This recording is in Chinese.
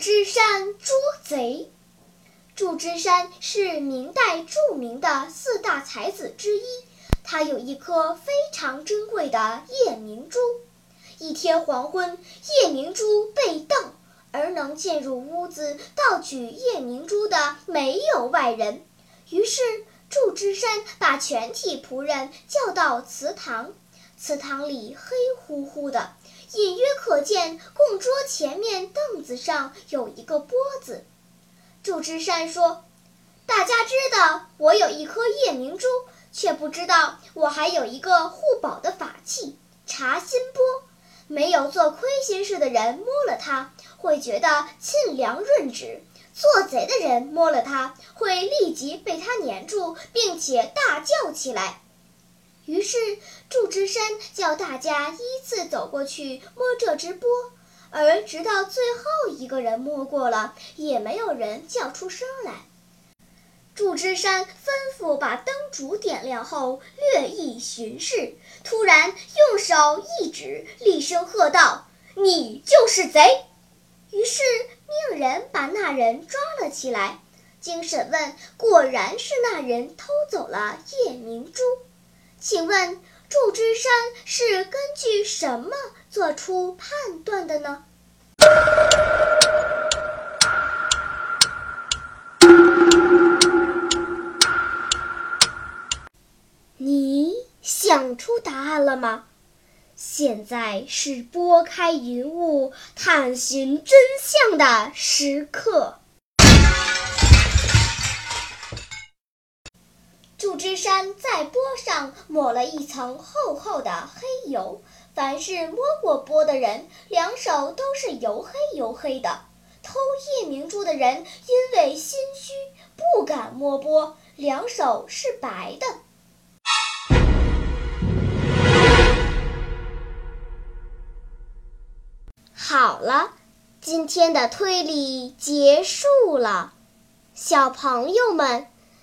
祝枝山捉贼。祝枝山是明代著名的四大才子之一。他有一颗非常珍贵的夜明珠。一天黄昏，夜明珠被盗，而能进入屋子盗取夜明珠的没有外人。于是祝枝山把全体仆人叫到祠堂，祠堂里黑乎乎的，隐约可见供桌前面凳子上有一个钵子。祝枝山说：“大家知道我有一颗夜明珠。”却不知道我还有一个护宝的法器茶心钵，没有做亏心事的人摸了它会觉得沁凉润指，做贼的人摸了它会立即被它粘住，并且大叫起来。于是祝枝山叫大家依次走过去摸这只钵，而直到最后一个人摸过了，也没有人叫出声来。祝枝山吩咐把灯烛点亮后，略一巡视，突然用手一指，厉声喝道：“你就是贼！”于是命人把那人抓了起来。经审问，果然是那人偷走了夜明珠。请问祝枝山是根据什么做出判断的呢？你想出答案了吗？现在是拨开云雾探寻真相的时刻。祝枝山在上抹了一层厚厚的黑油，凡是摸过钵的人，两手都是油黑油黑的。偷夜明珠的人因为心虚，不敢摸钵，两手是白的。好了，今天的推理结束了。小朋友们，